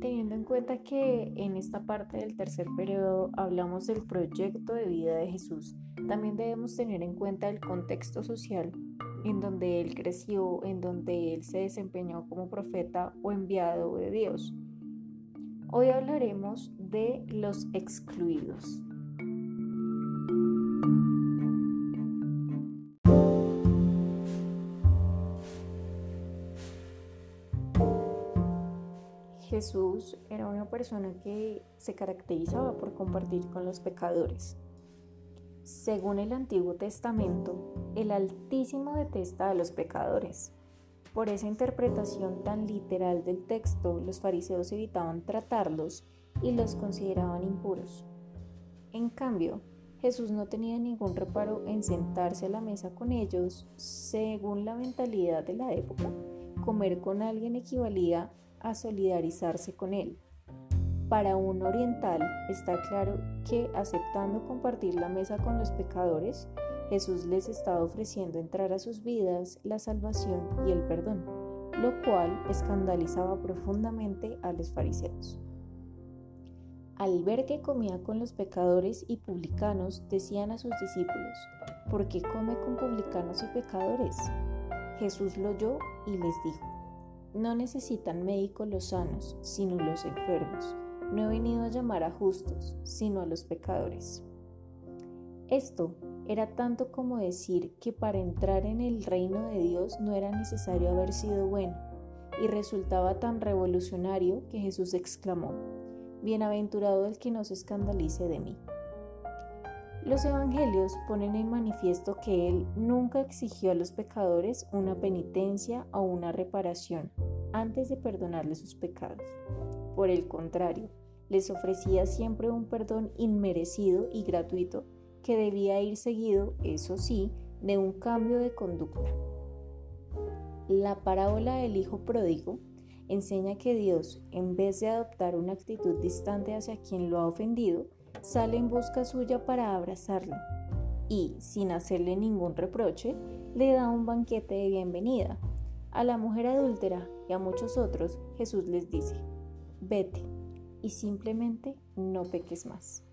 Teniendo en cuenta que en esta parte del tercer periodo hablamos del proyecto de vida de Jesús, también debemos tener en cuenta el contexto social en donde él creció, en donde él se desempeñó como profeta o enviado de Dios. Hoy hablaremos de los excluidos. Jesús era una persona que se caracterizaba por compartir con los pecadores. Según el Antiguo Testamento, el Altísimo detesta a los pecadores. Por esa interpretación tan literal del texto, los fariseos evitaban tratarlos y los consideraban impuros. En cambio, Jesús no tenía ningún reparo en sentarse a la mesa con ellos. Según la mentalidad de la época, comer con alguien equivalía solidarizarse con él. Para un oriental está claro que aceptando compartir la mesa con los pecadores, Jesús les estaba ofreciendo entrar a sus vidas la salvación y el perdón, lo cual escandalizaba profundamente a los fariseos. Al ver que comía con los pecadores y publicanos, decían a sus discípulos, ¿por qué come con publicanos y pecadores? Jesús lo oyó y les dijo, no necesitan médicos los sanos, sino los enfermos. No he venido a llamar a justos, sino a los pecadores. Esto era tanto como decir que para entrar en el reino de Dios no era necesario haber sido bueno, y resultaba tan revolucionario que Jesús exclamó, Bienaventurado el que no se escandalice de mí. Los evangelios ponen en manifiesto que Él nunca exigió a los pecadores una penitencia o una reparación antes de perdonarles sus pecados. Por el contrario, les ofrecía siempre un perdón inmerecido y gratuito que debía ir seguido, eso sí, de un cambio de conducta. La parábola del Hijo Pródigo enseña que Dios, en vez de adoptar una actitud distante hacia quien lo ha ofendido, sale en busca suya para abrazarlo y, sin hacerle ningún reproche, le da un banquete de bienvenida. A la mujer adúltera y a muchos otros, Jesús les dice, vete y simplemente no peques más.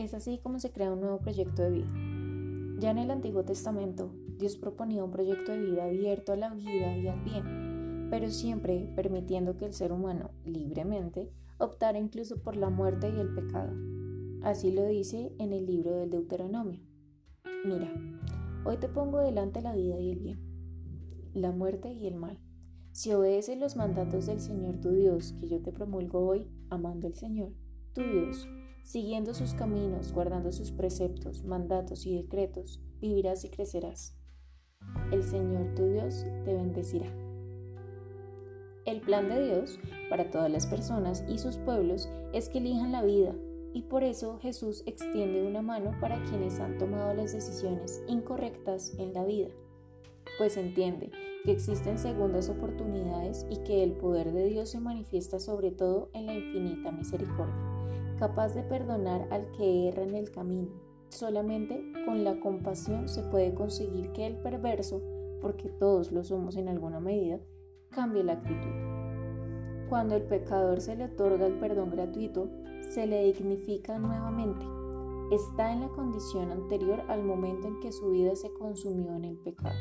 Es así como se crea un nuevo proyecto de vida. Ya en el Antiguo Testamento, Dios proponía un proyecto de vida abierto a la vida y al bien, pero siempre permitiendo que el ser humano libremente optar incluso por la muerte y el pecado. Así lo dice en el libro del Deuteronomio. Mira, hoy te pongo delante la vida y el bien, la muerte y el mal. Si obedeces los mandatos del Señor tu Dios que yo te promulgo hoy, amando al Señor, tu Dios, siguiendo sus caminos, guardando sus preceptos, mandatos y decretos, vivirás y crecerás. El Señor tu Dios te bendecirá. El plan de Dios para todas las personas y sus pueblos es que elijan la vida y por eso Jesús extiende una mano para quienes han tomado las decisiones incorrectas en la vida, pues entiende que existen segundas oportunidades y que el poder de Dios se manifiesta sobre todo en la infinita misericordia, capaz de perdonar al que erra en el camino. Solamente con la compasión se puede conseguir que el perverso, porque todos lo somos en alguna medida, cambie la actitud. Cuando el pecador se le otorga el perdón gratuito, se le dignifica nuevamente. Está en la condición anterior al momento en que su vida se consumió en el pecado,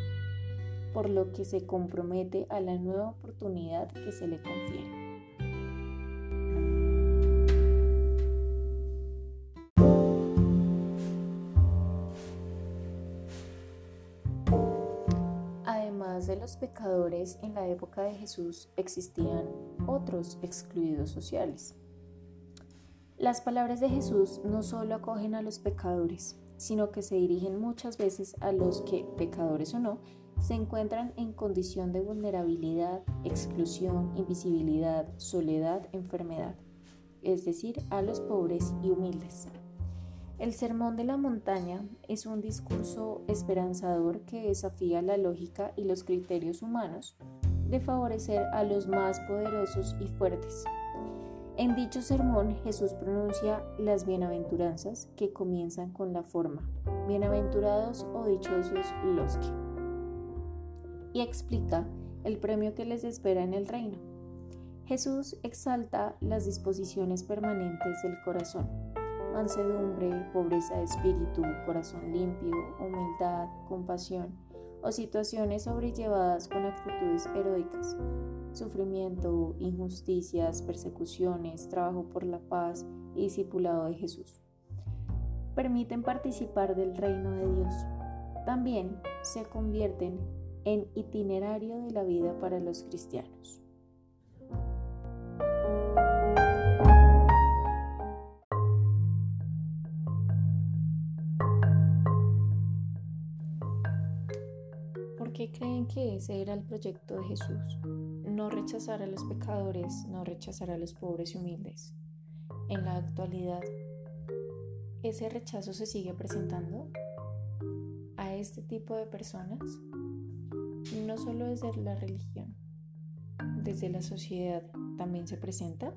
por lo que se compromete a la nueva oportunidad que se le confiere. De los pecadores en la época de Jesús existían otros excluidos sociales. Las palabras de Jesús no solo acogen a los pecadores, sino que se dirigen muchas veces a los que, pecadores o no, se encuentran en condición de vulnerabilidad, exclusión, invisibilidad, soledad, enfermedad, es decir, a los pobres y humildes. El Sermón de la Montaña es un discurso esperanzador que desafía la lógica y los criterios humanos de favorecer a los más poderosos y fuertes. En dicho sermón Jesús pronuncia las bienaventuranzas que comienzan con la forma, bienaventurados o dichosos los que, y explica el premio que les espera en el reino. Jesús exalta las disposiciones permanentes del corazón, mansedumbre, pobreza de espíritu, corazón limpio, humildad, compasión o situaciones sobrellevadas con actitudes heroicas, sufrimiento, injusticias, persecuciones, trabajo por la paz y discipulado de Jesús. Permiten participar del reino de Dios. También se convierten en itinerario de la vida para los cristianos. Creen que ese era el proyecto de Jesús? No rechazar a los pecadores, no rechazar a los pobres y humildes. En la actualidad, ¿ese rechazo se sigue presentando a este tipo de personas? No solo desde la religión, desde la sociedad también se presenta.